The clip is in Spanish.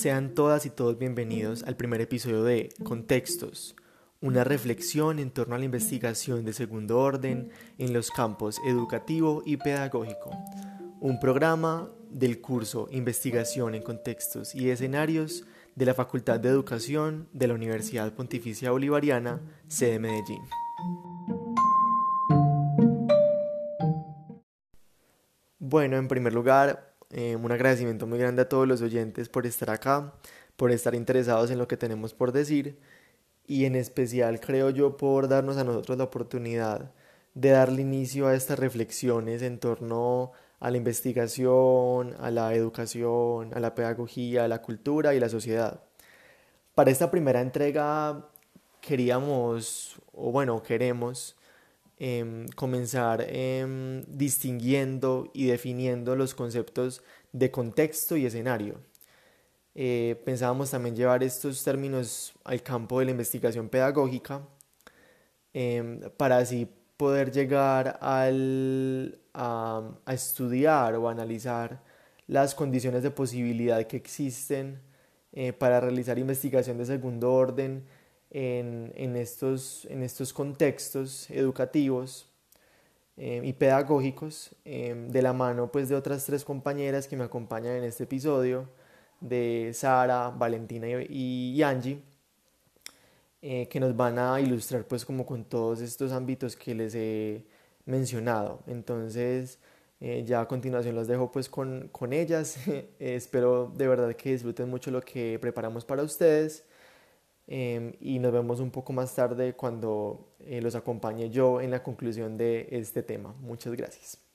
Sean todas y todos bienvenidos al primer episodio de Contextos, una reflexión en torno a la investigación de segundo orden en los campos educativo y pedagógico, un programa del curso Investigación en Contextos y Escenarios de la Facultad de Educación de la Universidad Pontificia Bolivariana, sede Medellín. Bueno, en primer lugar, eh, un agradecimiento muy grande a todos los oyentes por estar acá, por estar interesados en lo que tenemos por decir y en especial creo yo por darnos a nosotros la oportunidad de darle inicio a estas reflexiones en torno a la investigación, a la educación, a la pedagogía, a la cultura y la sociedad. Para esta primera entrega queríamos, o bueno, queremos Em, comenzar em, distinguiendo y definiendo los conceptos de contexto y escenario. Eh, pensábamos también llevar estos términos al campo de la investigación pedagógica em, para así poder llegar al, a, a, estudiar o analizar las condiciones de posibilidad que existen eh, para realizar investigación de segundo orden en, estos, en estos contextos educativos eh, y pedagógicos eh, de la mano pues de otras tres compañeras que me acompañan en este episodio de Sara, Valentina y, Angie eh, que nos van a ilustrar pues como con todos estos ámbitos que les he mencionado. Entonces ya a continuación los dejo pues con, con ellas. Espero de verdad que disfruten mucho lo que preparamos para ustedes Em, y nos vemos un poco más tarde cuando eh, los acompañe yo en la conclusión de este tema. Muchas gracias.